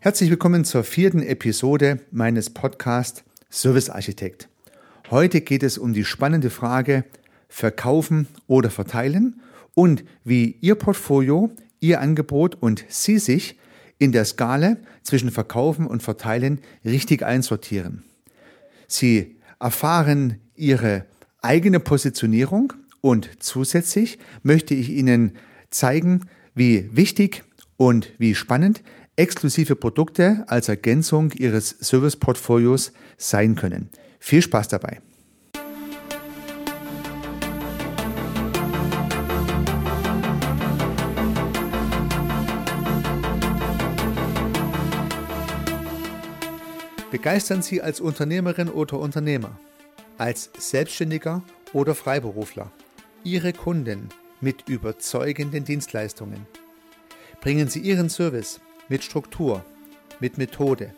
Herzlich willkommen zur vierten Episode meines Podcasts Service Architekt. Heute geht es um die spannende Frage Verkaufen oder Verteilen und wie Ihr Portfolio, Ihr Angebot und Sie sich in der Skala zwischen Verkaufen und Verteilen richtig einsortieren. Sie erfahren Ihre eigene Positionierung und zusätzlich möchte ich Ihnen zeigen, wie wichtig und wie spannend exklusive Produkte als Ergänzung Ihres Serviceportfolios sein können. Viel Spaß dabei! Begeistern Sie als Unternehmerin oder Unternehmer, als Selbstständiger oder Freiberufler Ihre Kunden mit überzeugenden Dienstleistungen. Bringen Sie Ihren Service mit Struktur, mit Methode,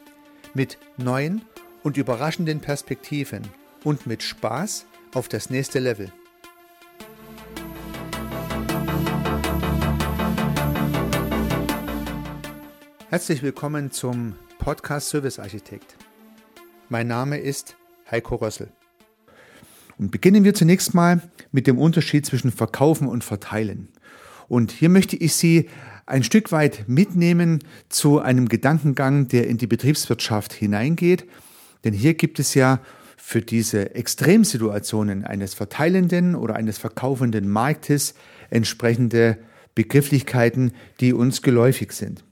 mit neuen und überraschenden Perspektiven und mit Spaß auf das nächste Level. Herzlich willkommen zum Podcast Service Architekt. Mein Name ist Heiko Rössel. Und beginnen wir zunächst mal mit dem Unterschied zwischen Verkaufen und Verteilen. Und hier möchte ich Sie ein Stück weit mitnehmen zu einem Gedankengang, der in die Betriebswirtschaft hineingeht. Denn hier gibt es ja für diese Extremsituationen eines verteilenden oder eines verkaufenden Marktes entsprechende Begrifflichkeiten, die uns geläufig sind.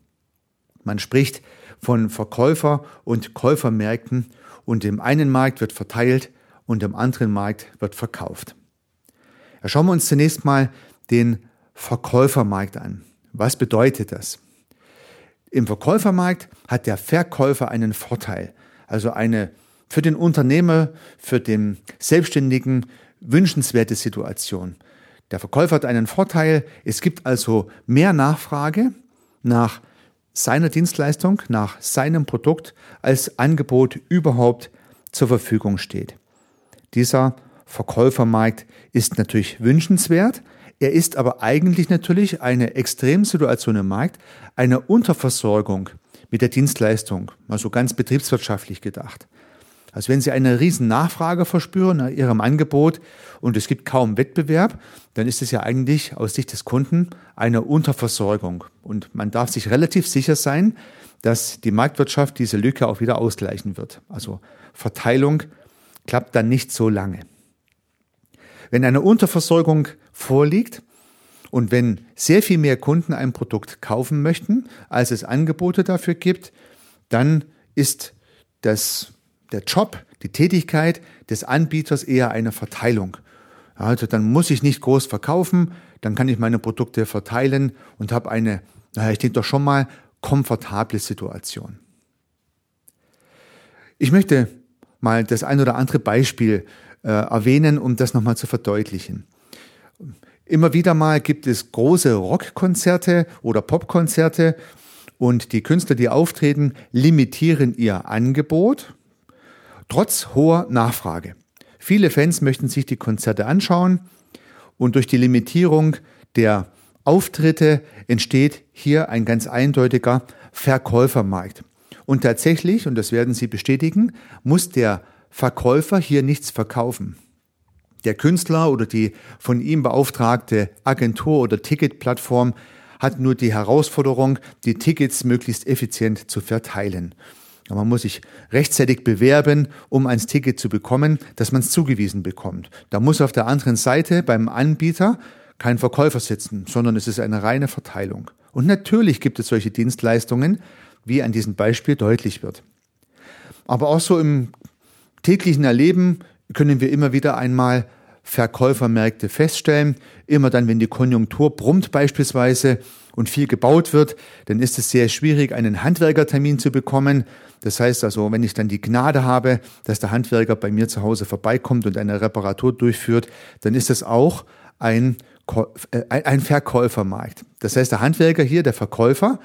Man spricht von Verkäufer- und Käufermärkten und im einen Markt wird verteilt und im anderen Markt wird verkauft. Ja, schauen wir uns zunächst mal den Verkäufermarkt an. Was bedeutet das? Im Verkäufermarkt hat der Verkäufer einen Vorteil, also eine für den Unternehmer, für den Selbstständigen wünschenswerte Situation. Der Verkäufer hat einen Vorteil, es gibt also mehr Nachfrage nach seiner Dienstleistung, nach seinem Produkt, als Angebot überhaupt zur Verfügung steht. Dieser Verkäufermarkt ist natürlich wünschenswert, er ist aber eigentlich natürlich eine Extremsituation im Markt, eine Unterversorgung mit der Dienstleistung, also ganz betriebswirtschaftlich gedacht. Also wenn Sie eine riesen Nachfrage verspüren nach Ihrem Angebot und es gibt kaum Wettbewerb, dann ist es ja eigentlich aus Sicht des Kunden eine Unterversorgung. Und man darf sich relativ sicher sein, dass die Marktwirtschaft diese Lücke auch wieder ausgleichen wird. Also Verteilung klappt dann nicht so lange. Wenn eine Unterversorgung vorliegt und wenn sehr viel mehr Kunden ein Produkt kaufen möchten, als es Angebote dafür gibt, dann ist das, der Job, die Tätigkeit des Anbieters eher eine Verteilung. Also dann muss ich nicht groß verkaufen, dann kann ich meine Produkte verteilen und habe eine, naja, ich denke doch schon mal, komfortable Situation. Ich möchte mal das ein oder andere Beispiel äh, erwähnen, um das nochmal zu verdeutlichen. Immer wieder mal gibt es große Rockkonzerte oder Popkonzerte und die Künstler, die auftreten, limitieren ihr Angebot trotz hoher Nachfrage. Viele Fans möchten sich die Konzerte anschauen und durch die Limitierung der Auftritte entsteht hier ein ganz eindeutiger Verkäufermarkt. Und tatsächlich, und das werden Sie bestätigen, muss der Verkäufer hier nichts verkaufen. Der Künstler oder die von ihm beauftragte Agentur oder Ticketplattform hat nur die Herausforderung, die Tickets möglichst effizient zu verteilen. Man muss sich rechtzeitig bewerben, um ein Ticket zu bekommen, dass man es zugewiesen bekommt. Da muss auf der anderen Seite beim Anbieter kein Verkäufer sitzen, sondern es ist eine reine Verteilung. Und natürlich gibt es solche Dienstleistungen, wie an diesem Beispiel deutlich wird. Aber auch so im täglichen Erleben können wir immer wieder einmal Verkäufermärkte feststellen. Immer dann, wenn die Konjunktur brummt beispielsweise und viel gebaut wird, dann ist es sehr schwierig, einen Handwerkertermin zu bekommen. Das heißt also, wenn ich dann die Gnade habe, dass der Handwerker bei mir zu Hause vorbeikommt und eine Reparatur durchführt, dann ist es auch ein, äh, ein Verkäufermarkt. Das heißt, der Handwerker hier, der Verkäufer,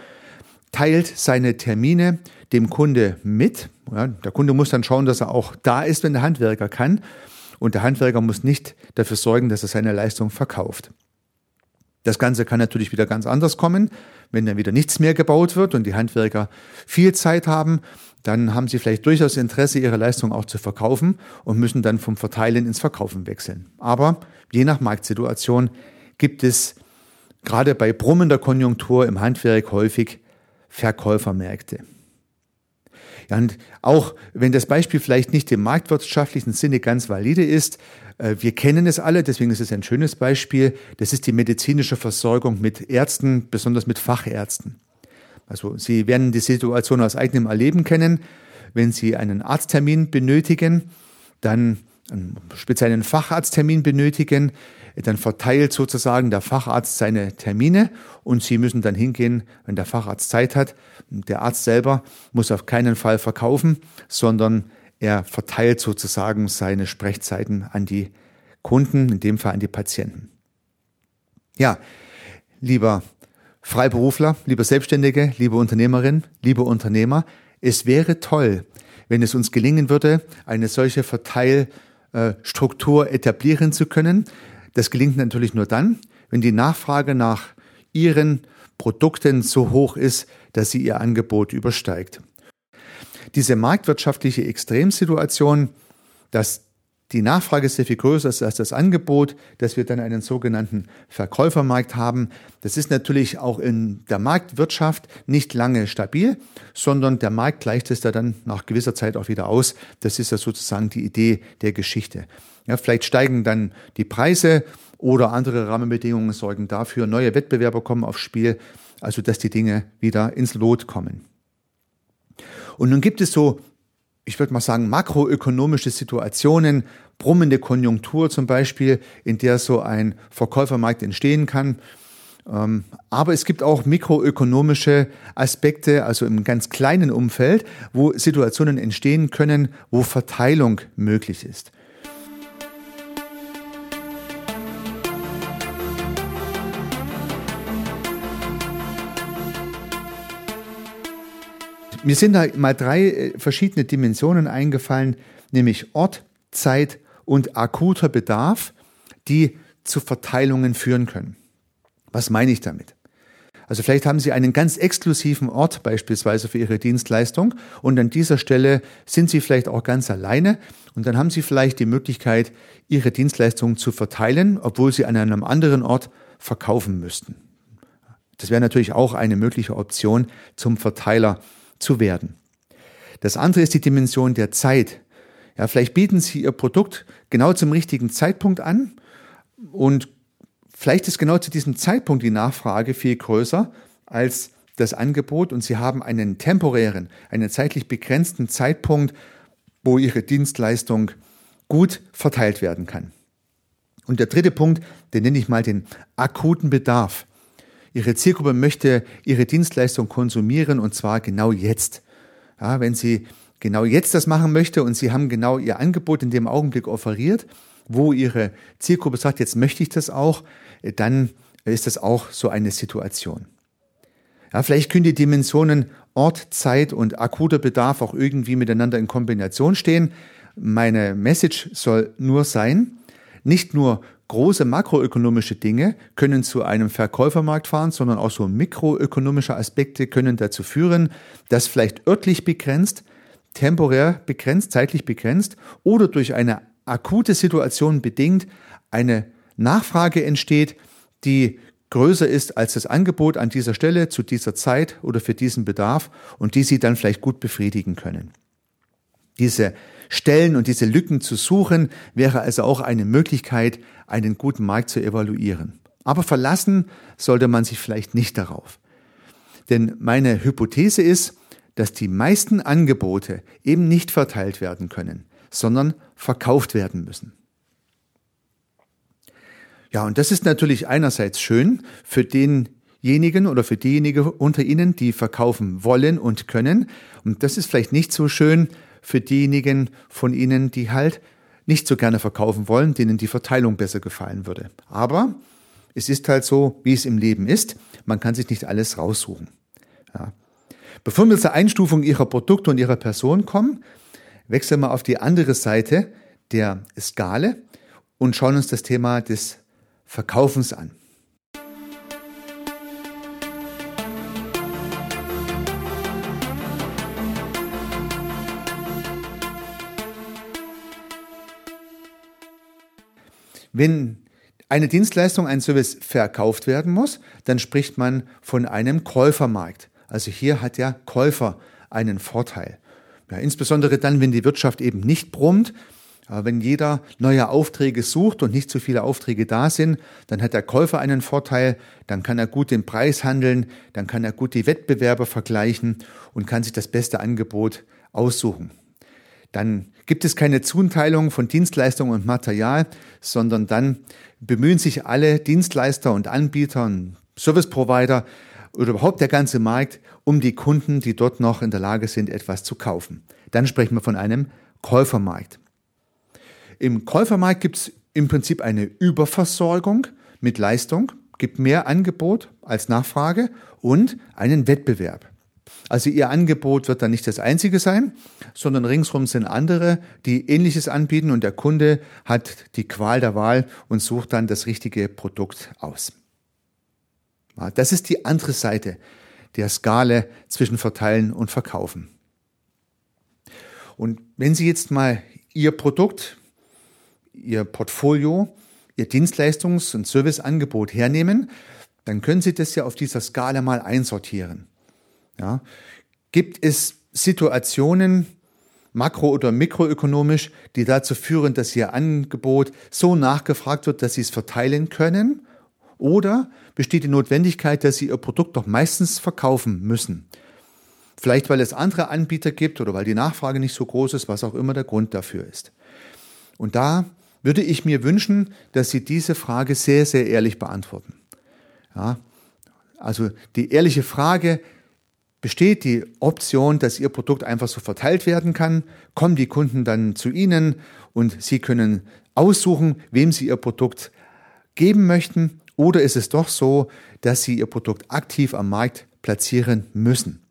teilt seine Termine dem Kunde mit. Ja, der Kunde muss dann schauen, dass er auch da ist, wenn der Handwerker kann. Und der Handwerker muss nicht dafür sorgen, dass er seine Leistung verkauft. Das Ganze kann natürlich wieder ganz anders kommen, wenn dann wieder nichts mehr gebaut wird und die Handwerker viel Zeit haben, dann haben sie vielleicht durchaus Interesse, ihre Leistung auch zu verkaufen und müssen dann vom Verteilen ins Verkaufen wechseln. Aber je nach Marktsituation gibt es gerade bei brummender Konjunktur im Handwerk häufig Verkäufermärkte. Ja, und auch wenn das Beispiel vielleicht nicht im marktwirtschaftlichen Sinne ganz valide ist, äh, wir kennen es alle, deswegen ist es ein schönes Beispiel. Das ist die medizinische Versorgung mit Ärzten, besonders mit Fachärzten. Also Sie werden die Situation aus eigenem Erleben kennen. Wenn Sie einen Arzttermin benötigen, dann einen speziellen Facharzttermin benötigen, dann verteilt sozusagen der Facharzt seine Termine und Sie müssen dann hingehen, wenn der Facharzt Zeit hat. Der Arzt selber muss auf keinen Fall verkaufen, sondern er verteilt sozusagen seine Sprechzeiten an die Kunden, in dem Fall an die Patienten. Ja, lieber Freiberufler, lieber Selbstständige, liebe Unternehmerin, liebe Unternehmer, es wäre toll, wenn es uns gelingen würde, eine solche Verteilstruktur etablieren zu können. Das gelingt natürlich nur dann, wenn die Nachfrage nach Ihren Produkten so hoch ist, dass sie Ihr Angebot übersteigt. Diese marktwirtschaftliche Extremsituation, dass die Nachfrage sehr viel größer ist als das Angebot, dass wir dann einen sogenannten Verkäufermarkt haben. Das ist natürlich auch in der Marktwirtschaft nicht lange stabil, sondern der Markt gleicht es da dann nach gewisser Zeit auch wieder aus. Das ist ja sozusagen die Idee der Geschichte. Ja, vielleicht steigen dann die Preise oder andere Rahmenbedingungen sorgen dafür, neue Wettbewerber kommen aufs Spiel, also dass die Dinge wieder ins Lot kommen. Und nun gibt es so, ich würde mal sagen, makroökonomische Situationen, brummende Konjunktur zum Beispiel, in der so ein Verkäufermarkt entstehen kann. Ähm, aber es gibt auch mikroökonomische Aspekte, also im ganz kleinen Umfeld, wo Situationen entstehen können, wo Verteilung möglich ist. Mir sind da mal drei äh, verschiedene Dimensionen eingefallen, nämlich Ort, Zeit und akuter Bedarf, die zu Verteilungen führen können. Was meine ich damit? Also vielleicht haben Sie einen ganz exklusiven Ort beispielsweise für Ihre Dienstleistung und an dieser Stelle sind Sie vielleicht auch ganz alleine und dann haben Sie vielleicht die Möglichkeit, Ihre Dienstleistung zu verteilen, obwohl Sie an einem anderen Ort verkaufen müssten. Das wäre natürlich auch eine mögliche Option zum Verteiler zu werden. Das andere ist die Dimension der Zeit. Ja, vielleicht bieten Sie Ihr Produkt genau zum richtigen Zeitpunkt an und vielleicht ist genau zu diesem Zeitpunkt die Nachfrage viel größer als das Angebot und Sie haben einen temporären, einen zeitlich begrenzten Zeitpunkt, wo Ihre Dienstleistung gut verteilt werden kann. Und der dritte Punkt, den nenne ich mal den akuten Bedarf. Ihre Zielgruppe möchte Ihre Dienstleistung konsumieren und zwar genau jetzt. Ja, wenn sie genau jetzt das machen möchte und Sie haben genau Ihr Angebot in dem Augenblick offeriert, wo Ihre Zielgruppe sagt, jetzt möchte ich das auch, dann ist das auch so eine Situation. Ja, vielleicht können die Dimensionen Ort, Zeit und akuter Bedarf auch irgendwie miteinander in Kombination stehen. Meine Message soll nur sein, nicht nur große makroökonomische Dinge können zu einem Verkäufermarkt fahren, sondern auch so mikroökonomische Aspekte können dazu führen, dass vielleicht örtlich begrenzt, temporär begrenzt, zeitlich begrenzt oder durch eine akute Situation bedingt eine Nachfrage entsteht, die größer ist als das Angebot an dieser Stelle zu dieser Zeit oder für diesen Bedarf und die Sie dann vielleicht gut befriedigen können. Diese Stellen und diese Lücken zu suchen, wäre also auch eine Möglichkeit, einen guten Markt zu evaluieren. Aber verlassen sollte man sich vielleicht nicht darauf. Denn meine Hypothese ist, dass die meisten Angebote eben nicht verteilt werden können, sondern verkauft werden müssen. Ja, und das ist natürlich einerseits schön für denjenigen oder für diejenigen unter Ihnen, die verkaufen wollen und können. Und das ist vielleicht nicht so schön für diejenigen von Ihnen, die halt nicht so gerne verkaufen wollen, denen die Verteilung besser gefallen würde. Aber es ist halt so, wie es im Leben ist. Man kann sich nicht alles raussuchen. Ja. Bevor wir zur Einstufung Ihrer Produkte und Ihrer Person kommen, wechseln wir auf die andere Seite der Skale und schauen uns das Thema des Verkaufens an. Wenn eine Dienstleistung, ein Service verkauft werden muss, dann spricht man von einem Käufermarkt. Also hier hat der Käufer einen Vorteil. Ja, insbesondere dann, wenn die Wirtschaft eben nicht brummt, wenn jeder neue Aufträge sucht und nicht so viele Aufträge da sind, dann hat der Käufer einen Vorteil, dann kann er gut den Preis handeln, dann kann er gut die Wettbewerber vergleichen und kann sich das beste Angebot aussuchen. Dann gibt es keine Zuteilung von Dienstleistungen und Material, sondern dann bemühen sich alle Dienstleister und Anbieter und Service Provider oder überhaupt der ganze Markt um die Kunden, die dort noch in der Lage sind, etwas zu kaufen. Dann sprechen wir von einem Käufermarkt. Im Käufermarkt gibt es im Prinzip eine Überversorgung mit Leistung, gibt mehr Angebot als Nachfrage und einen Wettbewerb. Also Ihr Angebot wird dann nicht das einzige sein, sondern ringsherum sind andere, die ähnliches anbieten und der Kunde hat die Qual der Wahl und sucht dann das richtige Produkt aus. Das ist die andere Seite der Skala zwischen Verteilen und Verkaufen. Und wenn Sie jetzt mal Ihr Produkt, Ihr Portfolio, Ihr Dienstleistungs- und Serviceangebot hernehmen, dann können Sie das ja auf dieser Skala mal einsortieren. Ja? Gibt es Situationen, makro- oder mikroökonomisch, die dazu führen, dass Ihr Angebot so nachgefragt wird, dass Sie es verteilen können? Oder besteht die Notwendigkeit, dass Sie Ihr Produkt doch meistens verkaufen müssen? Vielleicht weil es andere Anbieter gibt oder weil die Nachfrage nicht so groß ist, was auch immer der Grund dafür ist. Und da würde ich mir wünschen, dass Sie diese Frage sehr, sehr ehrlich beantworten. Ja, also die ehrliche Frage, besteht die Option, dass Ihr Produkt einfach so verteilt werden kann, kommen die Kunden dann zu Ihnen und Sie können aussuchen, wem Sie Ihr Produkt geben möchten, oder ist es doch so, dass Sie Ihr Produkt aktiv am Markt platzieren müssen?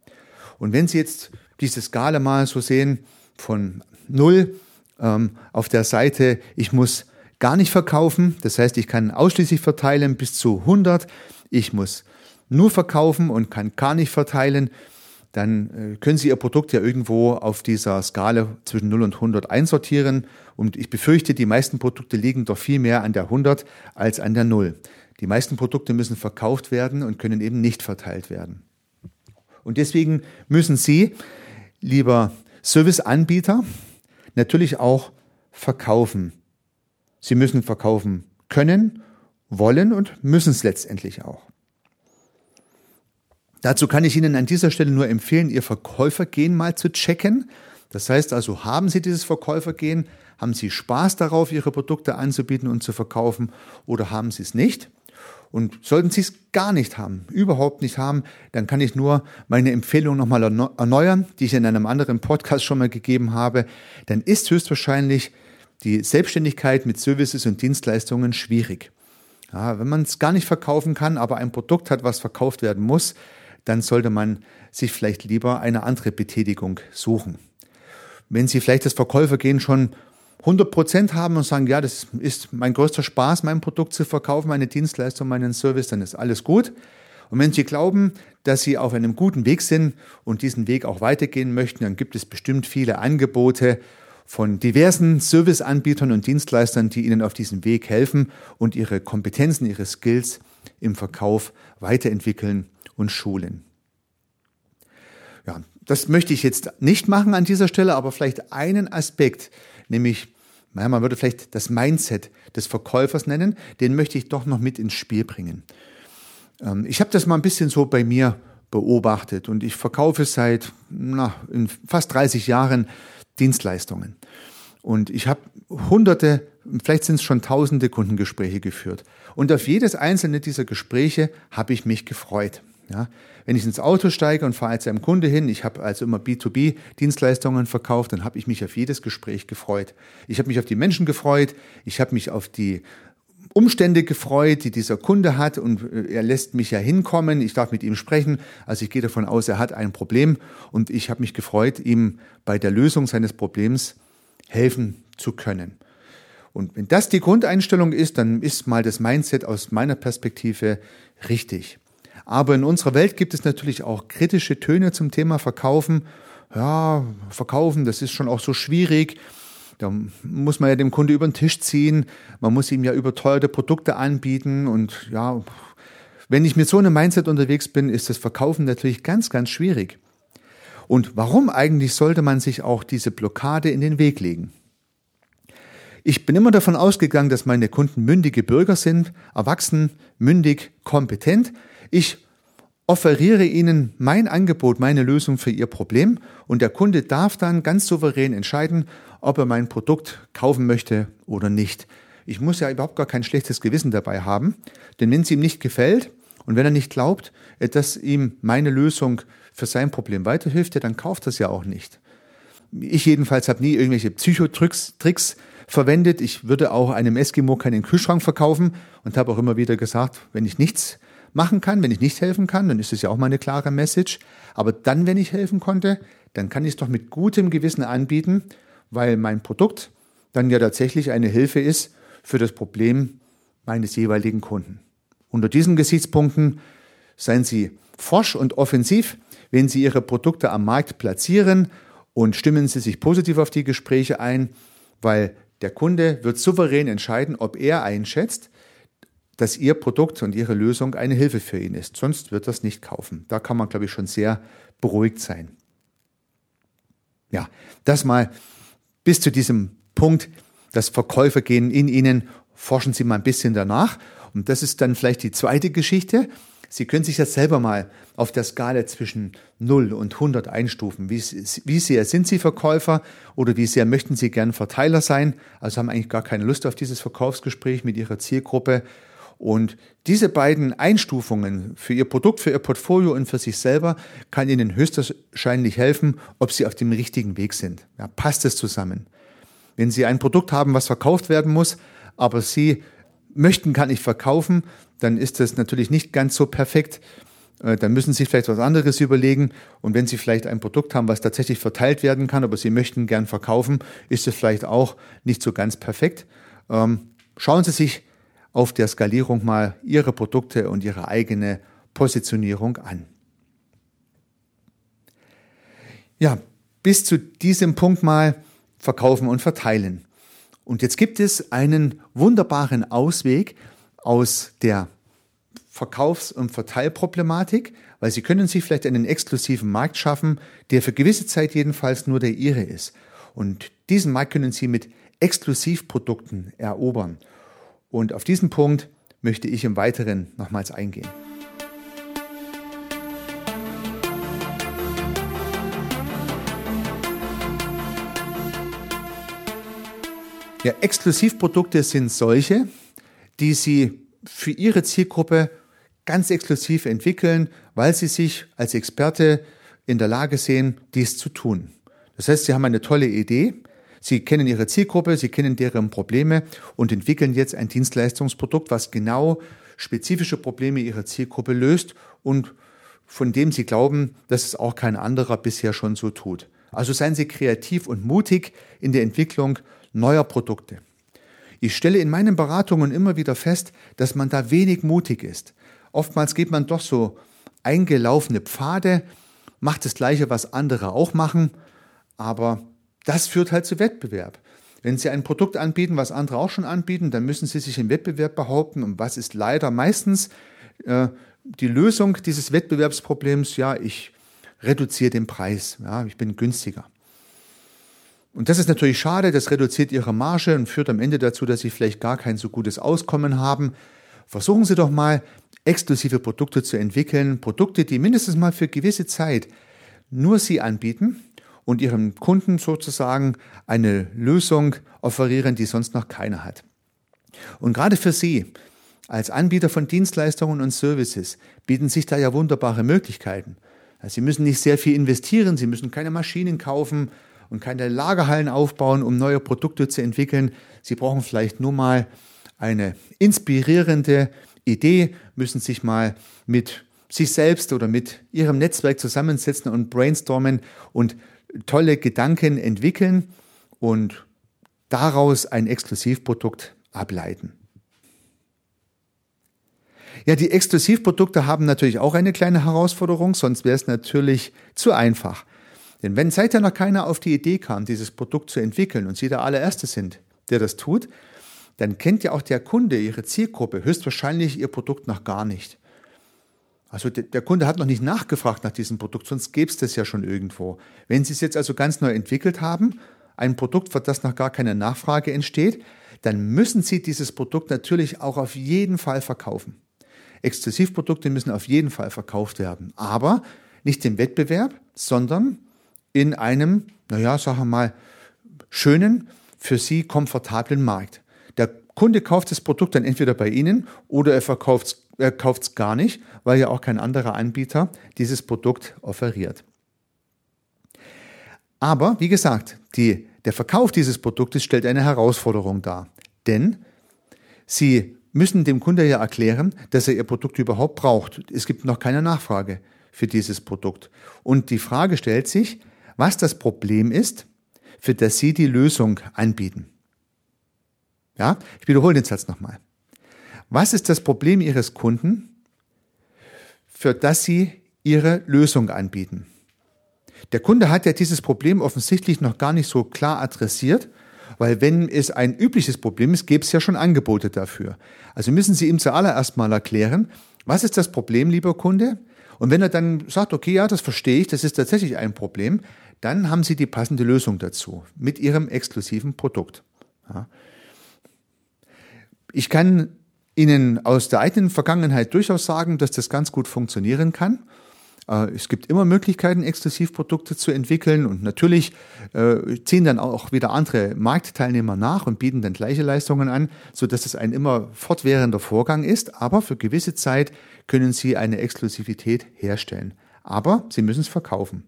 Und wenn Sie jetzt diese Skala mal so sehen, von 0 ähm, auf der Seite, ich muss gar nicht verkaufen, das heißt, ich kann ausschließlich verteilen bis zu 100, ich muss nur verkaufen und kann gar nicht verteilen, dann äh, können Sie Ihr Produkt ja irgendwo auf dieser Skala zwischen 0 und 100 einsortieren. Und ich befürchte, die meisten Produkte liegen doch viel mehr an der 100 als an der 0. Die meisten Produkte müssen verkauft werden und können eben nicht verteilt werden. Und deswegen müssen Sie, lieber Serviceanbieter, natürlich auch verkaufen. Sie müssen verkaufen können, wollen und müssen es letztendlich auch. Dazu kann ich Ihnen an dieser Stelle nur empfehlen, Ihr Verkäufergehen mal zu checken. Das heißt also, haben Sie dieses Verkäufergehen? Haben Sie Spaß darauf, Ihre Produkte anzubieten und zu verkaufen oder haben Sie es nicht? Und sollten Sie es gar nicht haben, überhaupt nicht haben, dann kann ich nur meine Empfehlung nochmal erneuern, die ich in einem anderen Podcast schon mal gegeben habe. Dann ist höchstwahrscheinlich die Selbstständigkeit mit Services und Dienstleistungen schwierig. Ja, wenn man es gar nicht verkaufen kann, aber ein Produkt hat, was verkauft werden muss, dann sollte man sich vielleicht lieber eine andere Betätigung suchen. Wenn Sie vielleicht das Verkäufergehen schon 100 Prozent haben und sagen, ja, das ist mein größter Spaß, mein Produkt zu verkaufen, meine Dienstleistung, meinen Service, dann ist alles gut. Und wenn Sie glauben, dass Sie auf einem guten Weg sind und diesen Weg auch weitergehen möchten, dann gibt es bestimmt viele Angebote von diversen Serviceanbietern und Dienstleistern, die Ihnen auf diesem Weg helfen und Ihre Kompetenzen, Ihre Skills im Verkauf weiterentwickeln und schulen. Ja, das möchte ich jetzt nicht machen an dieser Stelle, aber vielleicht einen Aspekt, nämlich, naja, man würde vielleicht das Mindset des Verkäufers nennen, den möchte ich doch noch mit ins Spiel bringen. Ähm, ich habe das mal ein bisschen so bei mir beobachtet und ich verkaufe seit na, in fast 30 Jahren Dienstleistungen. Und ich habe hunderte, vielleicht sind es schon tausende Kundengespräche geführt. Und auf jedes einzelne dieser Gespräche habe ich mich gefreut. Ja, wenn ich ins Auto steige und fahre zu einem Kunde hin, ich habe also immer B2B-Dienstleistungen verkauft, dann habe ich mich auf jedes Gespräch gefreut. Ich habe mich auf die Menschen gefreut, ich habe mich auf die Umstände gefreut, die dieser Kunde hat und äh, er lässt mich ja hinkommen, ich darf mit ihm sprechen, also ich gehe davon aus, er hat ein Problem und ich habe mich gefreut, ihm bei der Lösung seines Problems helfen zu können. Und wenn das die Grundeinstellung ist, dann ist mal das Mindset aus meiner Perspektive richtig. Aber in unserer Welt gibt es natürlich auch kritische Töne zum Thema Verkaufen. Ja, Verkaufen, das ist schon auch so schwierig. Da muss man ja dem Kunde über den Tisch ziehen, man muss ihm ja überteuerte Produkte anbieten und ja, wenn ich mit so einem Mindset unterwegs bin, ist das Verkaufen natürlich ganz, ganz schwierig. Und warum eigentlich sollte man sich auch diese Blockade in den Weg legen? Ich bin immer davon ausgegangen, dass meine Kunden mündige Bürger sind, erwachsen, mündig, kompetent. Ich offeriere ihnen mein Angebot, meine Lösung für ihr Problem und der Kunde darf dann ganz souverän entscheiden, ob er mein Produkt kaufen möchte oder nicht. Ich muss ja überhaupt gar kein schlechtes Gewissen dabei haben, denn wenn es ihm nicht gefällt und wenn er nicht glaubt, dass ihm meine Lösung für sein Problem weiterhilft, dann kauft er es ja auch nicht. Ich jedenfalls habe nie irgendwelche Psychotricks Tricks verwendet. Ich würde auch einem Eskimo keinen Kühlschrank verkaufen und habe auch immer wieder gesagt, wenn ich nichts machen kann, wenn ich nicht helfen kann, dann ist es ja auch mal eine klare Message. Aber dann, wenn ich helfen konnte, dann kann ich es doch mit gutem Gewissen anbieten, weil mein Produkt dann ja tatsächlich eine Hilfe ist für das Problem meines jeweiligen Kunden. Unter diesen Gesichtspunkten seien Sie forsch und offensiv, wenn Sie Ihre Produkte am Markt platzieren und stimmen Sie sich positiv auf die Gespräche ein, weil der Kunde wird souverän entscheiden, ob er einschätzt, dass Ihr Produkt und Ihre Lösung eine Hilfe für ihn ist. Sonst wird er es nicht kaufen. Da kann man, glaube ich, schon sehr beruhigt sein. Ja, das mal bis zu diesem Punkt. Das Verkäufergehen in Ihnen, forschen Sie mal ein bisschen danach. Und das ist dann vielleicht die zweite Geschichte. Sie können sich das selber mal auf der Skala zwischen 0 und 100 einstufen. Wie, wie sehr sind Sie Verkäufer oder wie sehr möchten Sie gern Verteiler sein? Also haben eigentlich gar keine Lust auf dieses Verkaufsgespräch mit Ihrer Zielgruppe. Und diese beiden Einstufungen für Ihr Produkt, für Ihr Portfolio und für sich selber kann Ihnen höchstwahrscheinlich helfen, ob Sie auf dem richtigen Weg sind. Ja, passt es zusammen? Wenn Sie ein Produkt haben, was verkauft werden muss, aber Sie möchten kann ich verkaufen, dann ist das natürlich nicht ganz so perfekt. Äh, dann müssen Sie vielleicht was anderes überlegen. Und wenn Sie vielleicht ein Produkt haben, was tatsächlich verteilt werden kann, aber Sie möchten gern verkaufen, ist es vielleicht auch nicht so ganz perfekt. Ähm, schauen Sie sich auf der Skalierung mal Ihre Produkte und Ihre eigene Positionierung an. Ja, bis zu diesem Punkt mal verkaufen und verteilen. Und jetzt gibt es einen wunderbaren Ausweg aus der Verkaufs- und Verteilproblematik, weil Sie können sich vielleicht einen exklusiven Markt schaffen, der für gewisse Zeit jedenfalls nur der Ihre ist. Und diesen Markt können Sie mit Exklusivprodukten erobern. Und auf diesen Punkt möchte ich im Weiteren nochmals eingehen. Ja, Exklusivprodukte sind solche, die Sie für Ihre Zielgruppe ganz exklusiv entwickeln, weil Sie sich als Experte in der Lage sehen, dies zu tun. Das heißt, Sie haben eine tolle Idee, Sie kennen Ihre Zielgruppe, Sie kennen deren Probleme und entwickeln jetzt ein Dienstleistungsprodukt, was genau spezifische Probleme Ihrer Zielgruppe löst und von dem Sie glauben, dass es auch kein anderer bisher schon so tut. Also seien Sie kreativ und mutig in der Entwicklung neuer Produkte. Ich stelle in meinen Beratungen immer wieder fest, dass man da wenig mutig ist. Oftmals geht man doch so eingelaufene Pfade, macht das Gleiche, was andere auch machen, aber das führt halt zu Wettbewerb. Wenn Sie ein Produkt anbieten, was andere auch schon anbieten, dann müssen Sie sich im Wettbewerb behaupten. Und was ist leider meistens äh, die Lösung dieses Wettbewerbsproblems? Ja, ich reduziere den Preis. Ja, ich bin günstiger. Und das ist natürlich schade, das reduziert Ihre Marge und führt am Ende dazu, dass Sie vielleicht gar kein so gutes Auskommen haben. Versuchen Sie doch mal, exklusive Produkte zu entwickeln, Produkte, die mindestens mal für gewisse Zeit nur Sie anbieten und Ihren Kunden sozusagen eine Lösung offerieren, die sonst noch keiner hat. Und gerade für Sie als Anbieter von Dienstleistungen und Services bieten sich da ja wunderbare Möglichkeiten. Sie müssen nicht sehr viel investieren, Sie müssen keine Maschinen kaufen, und keine Lagerhallen aufbauen, um neue Produkte zu entwickeln. Sie brauchen vielleicht nur mal eine inspirierende Idee, müssen sich mal mit sich selbst oder mit ihrem Netzwerk zusammensetzen und brainstormen und tolle Gedanken entwickeln und daraus ein Exklusivprodukt ableiten. Ja, die Exklusivprodukte haben natürlich auch eine kleine Herausforderung, sonst wäre es natürlich zu einfach. Denn wenn seither noch keiner auf die Idee kam, dieses Produkt zu entwickeln und Sie der allererste sind, der das tut, dann kennt ja auch der Kunde, Ihre Zielgruppe, höchstwahrscheinlich Ihr Produkt noch gar nicht. Also der Kunde hat noch nicht nachgefragt nach diesem Produkt, sonst gäbe es das ja schon irgendwo. Wenn Sie es jetzt also ganz neu entwickelt haben, ein Produkt, für das noch gar keine Nachfrage entsteht, dann müssen Sie dieses Produkt natürlich auch auf jeden Fall verkaufen. Exklusivprodukte müssen auf jeden Fall verkauft werden, aber nicht im Wettbewerb, sondern in einem, naja, sagen wir mal, schönen, für Sie komfortablen Markt. Der Kunde kauft das Produkt dann entweder bei Ihnen oder er verkauft es er kauft gar nicht, weil ja auch kein anderer Anbieter dieses Produkt offeriert. Aber wie gesagt, die, der Verkauf dieses Produktes stellt eine Herausforderung dar. Denn Sie müssen dem Kunde ja erklären, dass er Ihr Produkt überhaupt braucht. Es gibt noch keine Nachfrage für dieses Produkt. Und die Frage stellt sich, was das Problem ist, für das Sie die Lösung anbieten. Ja, ich wiederhole den Satz nochmal. Was ist das Problem Ihres Kunden, für das Sie Ihre Lösung anbieten? Der Kunde hat ja dieses Problem offensichtlich noch gar nicht so klar adressiert, weil wenn es ein übliches Problem ist, gäbe es ja schon Angebote dafür. Also müssen Sie ihm zuallererst mal erklären, was ist das Problem, lieber Kunde? Und wenn er dann sagt, okay, ja, das verstehe ich, das ist tatsächlich ein Problem, dann haben Sie die passende Lösung dazu mit Ihrem exklusiven Produkt. Ja. Ich kann Ihnen aus der eigenen Vergangenheit durchaus sagen, dass das ganz gut funktionieren kann. Äh, es gibt immer Möglichkeiten, Exklusivprodukte zu entwickeln und natürlich äh, ziehen dann auch wieder andere Marktteilnehmer nach und bieten dann gleiche Leistungen an, so dass es ein immer fortwährender Vorgang ist. Aber für gewisse Zeit können Sie eine Exklusivität herstellen. Aber Sie müssen es verkaufen.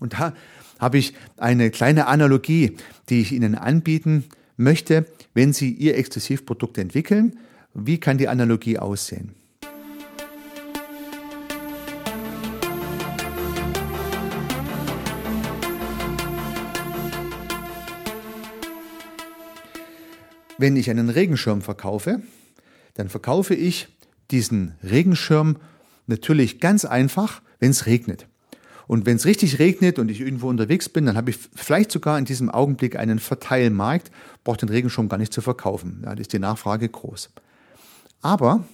Und da habe ich eine kleine Analogie, die ich Ihnen anbieten möchte, wenn Sie Ihr Exklusivprodukt entwickeln wie kann die Analogie aussehen? Wenn ich einen Regenschirm verkaufe, dann verkaufe ich diesen Regenschirm natürlich ganz einfach, wenn es regnet. Und wenn es richtig regnet und ich irgendwo unterwegs bin, dann habe ich vielleicht sogar in diesem Augenblick einen Verteilmarkt, brauche den Regenschirm gar nicht zu verkaufen. Da ist die Nachfrage groß. Aber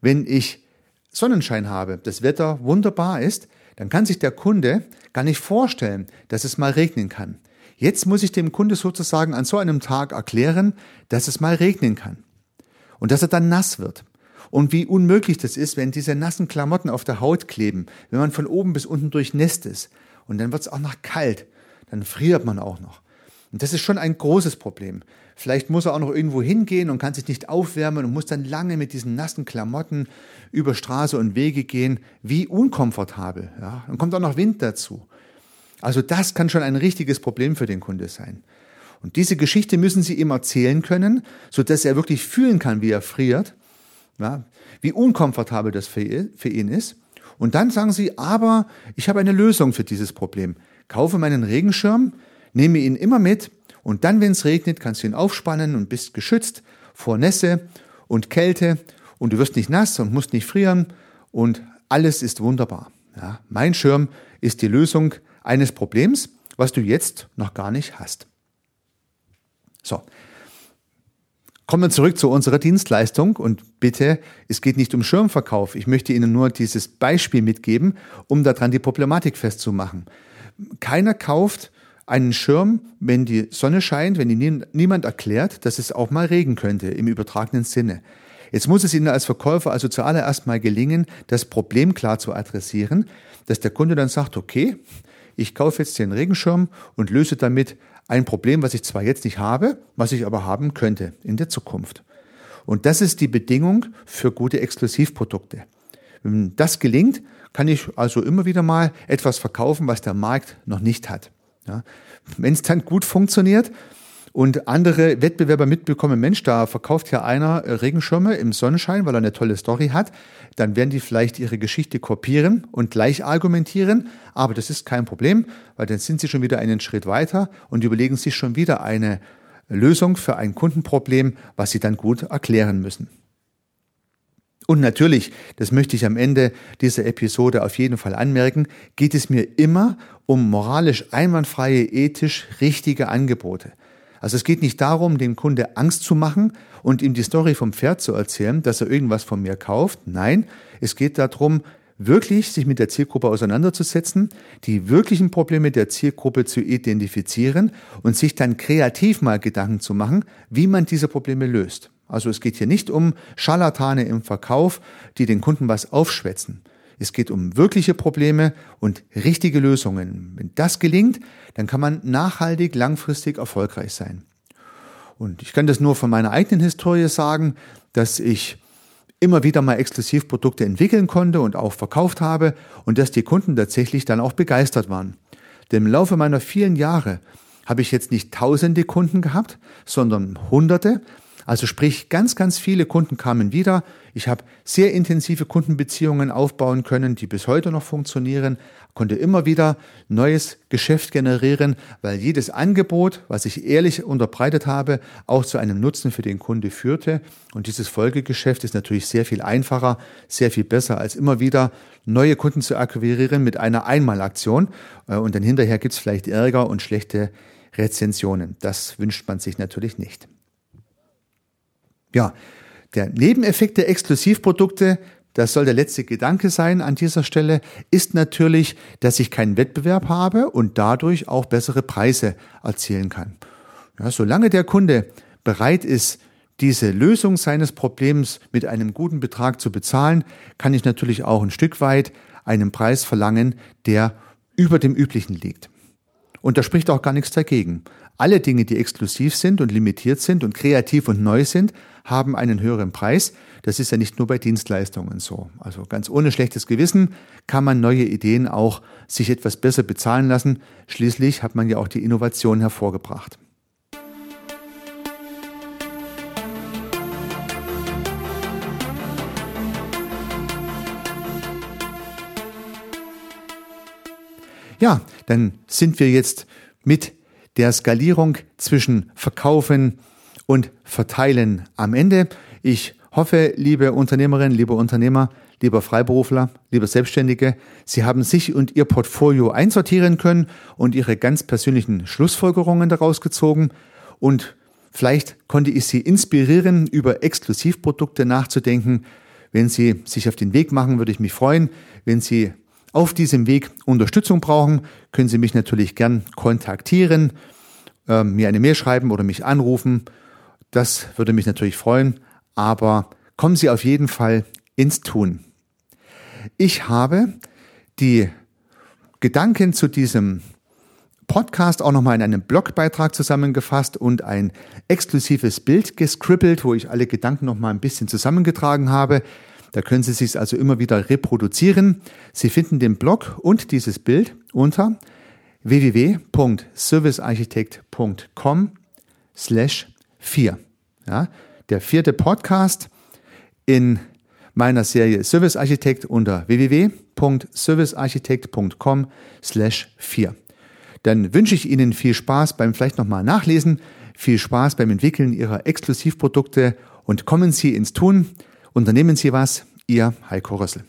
wenn ich Sonnenschein habe, das Wetter wunderbar ist, dann kann sich der Kunde gar nicht vorstellen, dass es mal regnen kann. Jetzt muss ich dem Kunde sozusagen an so einem Tag erklären, dass es mal regnen kann. Und dass er dann nass wird. Und wie unmöglich das ist, wenn diese nassen Klamotten auf der Haut kleben, wenn man von oben bis unten durchnässt ist. Und dann wird es auch noch kalt. Dann friert man auch noch. Und das ist schon ein großes Problem. Vielleicht muss er auch noch irgendwo hingehen und kann sich nicht aufwärmen und muss dann lange mit diesen nassen Klamotten über Straße und Wege gehen. Wie unkomfortabel. Ja? Dann kommt auch noch Wind dazu. Also das kann schon ein richtiges Problem für den Kunde sein. Und diese Geschichte müssen Sie ihm erzählen können, so dass er wirklich fühlen kann, wie er friert, ja? wie unkomfortabel das für ihn ist. Und dann sagen Sie, aber ich habe eine Lösung für dieses Problem. Kaufe meinen Regenschirm, Nehme ihn immer mit und dann, wenn es regnet, kannst du ihn aufspannen und bist geschützt vor Nässe und Kälte und du wirst nicht nass und musst nicht frieren und alles ist wunderbar. Ja, mein Schirm ist die Lösung eines Problems, was du jetzt noch gar nicht hast. So. Kommen wir zurück zu unserer Dienstleistung und bitte, es geht nicht um Schirmverkauf. Ich möchte Ihnen nur dieses Beispiel mitgeben, um daran die Problematik festzumachen. Keiner kauft einen Schirm, wenn die Sonne scheint, wenn Ihnen niemand erklärt, dass es auch mal regen könnte im übertragenen Sinne. Jetzt muss es Ihnen als Verkäufer also zuallererst mal gelingen, das Problem klar zu adressieren, dass der Kunde dann sagt, okay, ich kaufe jetzt den Regenschirm und löse damit ein Problem, was ich zwar jetzt nicht habe, was ich aber haben könnte in der Zukunft. Und das ist die Bedingung für gute Exklusivprodukte. Wenn das gelingt, kann ich also immer wieder mal etwas verkaufen, was der Markt noch nicht hat. Ja. Wenn es dann gut funktioniert und andere Wettbewerber mitbekommen, Mensch, da verkauft ja einer äh, Regenschirme im Sonnenschein, weil er eine tolle Story hat, dann werden die vielleicht ihre Geschichte kopieren und gleich argumentieren, aber das ist kein Problem, weil dann sind sie schon wieder einen Schritt weiter und überlegen sich schon wieder eine Lösung für ein Kundenproblem, was sie dann gut erklären müssen. Und natürlich, das möchte ich am Ende dieser Episode auf jeden Fall anmerken, geht es mir immer um moralisch einwandfreie, ethisch richtige Angebote. Also es geht nicht darum, dem Kunde Angst zu machen und ihm die Story vom Pferd zu erzählen, dass er irgendwas von mir kauft. Nein, es geht darum, wirklich sich mit der Zielgruppe auseinanderzusetzen, die wirklichen Probleme der Zielgruppe zu identifizieren und sich dann kreativ mal Gedanken zu machen, wie man diese Probleme löst. Also es geht hier nicht um Scharlatane im Verkauf, die den Kunden was aufschwätzen. Es geht um wirkliche Probleme und richtige Lösungen. Wenn das gelingt, dann kann man nachhaltig, langfristig erfolgreich sein. Und ich kann das nur von meiner eigenen Historie sagen, dass ich immer wieder mal Exklusivprodukte entwickeln konnte und auch verkauft habe und dass die Kunden tatsächlich dann auch begeistert waren. Denn im Laufe meiner vielen Jahre habe ich jetzt nicht tausende Kunden gehabt, sondern hunderte, also sprich, ganz, ganz viele Kunden kamen wieder. Ich habe sehr intensive Kundenbeziehungen aufbauen können, die bis heute noch funktionieren, konnte immer wieder neues Geschäft generieren, weil jedes Angebot, was ich ehrlich unterbreitet habe, auch zu einem Nutzen für den Kunde führte. Und dieses Folgegeschäft ist natürlich sehr viel einfacher, sehr viel besser, als immer wieder neue Kunden zu akquirieren mit einer Einmalaktion. Äh, und dann hinterher gibt's vielleicht Ärger und schlechte Rezensionen. Das wünscht man sich natürlich nicht. Ja, der Nebeneffekt der Exklusivprodukte, das soll der letzte Gedanke sein an dieser Stelle, ist natürlich, dass ich keinen Wettbewerb habe und dadurch auch bessere Preise erzielen kann. Ja, solange der Kunde bereit ist, diese Lösung seines Problems mit einem guten Betrag zu bezahlen, kann ich natürlich auch ein Stück weit einen Preis verlangen, der über dem üblichen liegt. Und da spricht auch gar nichts dagegen. Alle Dinge, die exklusiv sind und limitiert sind und kreativ und neu sind, haben einen höheren Preis. Das ist ja nicht nur bei Dienstleistungen so. Also ganz ohne schlechtes Gewissen kann man neue Ideen auch sich etwas besser bezahlen lassen. Schließlich hat man ja auch die Innovation hervorgebracht. Ja, dann sind wir jetzt mit der Skalierung zwischen Verkaufen und Verteilen am Ende. Ich hoffe, liebe Unternehmerinnen, liebe Unternehmer, lieber Freiberufler, liebe Selbstständige, Sie haben sich und Ihr Portfolio einsortieren können und Ihre ganz persönlichen Schlussfolgerungen daraus gezogen und vielleicht konnte ich Sie inspirieren, über Exklusivprodukte nachzudenken. Wenn Sie sich auf den Weg machen, würde ich mich freuen. Wenn Sie auf diesem Weg Unterstützung brauchen, können Sie mich natürlich gern kontaktieren, äh, mir eine Mail schreiben oder mich anrufen. Das würde mich natürlich freuen, aber kommen Sie auf jeden Fall ins Tun. Ich habe die Gedanken zu diesem Podcast auch nochmal in einem Blogbeitrag zusammengefasst und ein exklusives Bild gescribbelt, wo ich alle Gedanken nochmal ein bisschen zusammengetragen habe. Da können Sie sich also immer wieder reproduzieren. Sie finden den Blog und dieses Bild unter www.servicearchitekt.com slash 4. Ja, der vierte Podcast in meiner Serie Service Architekt unter www.servicearchitekt.com slash 4. Dann wünsche ich Ihnen viel Spaß beim vielleicht nochmal nachlesen, viel Spaß beim Entwickeln Ihrer Exklusivprodukte und kommen Sie ins Tun. Unternehmen Sie was, Ihr Heiko Rössel.